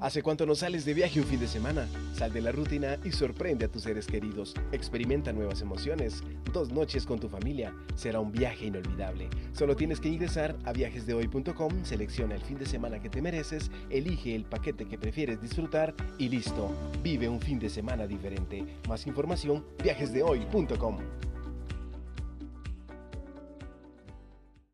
¿Hace cuánto no sales de viaje un fin de semana? Sal de la rutina y sorprende a tus seres queridos. Experimenta nuevas emociones. Dos noches con tu familia. Será un viaje inolvidable. Solo tienes que ingresar a viajesdehoy.com, selecciona el fin de semana que te mereces, elige el paquete que prefieres disfrutar y listo. Vive un fin de semana diferente. Más información, viajesdehoy.com.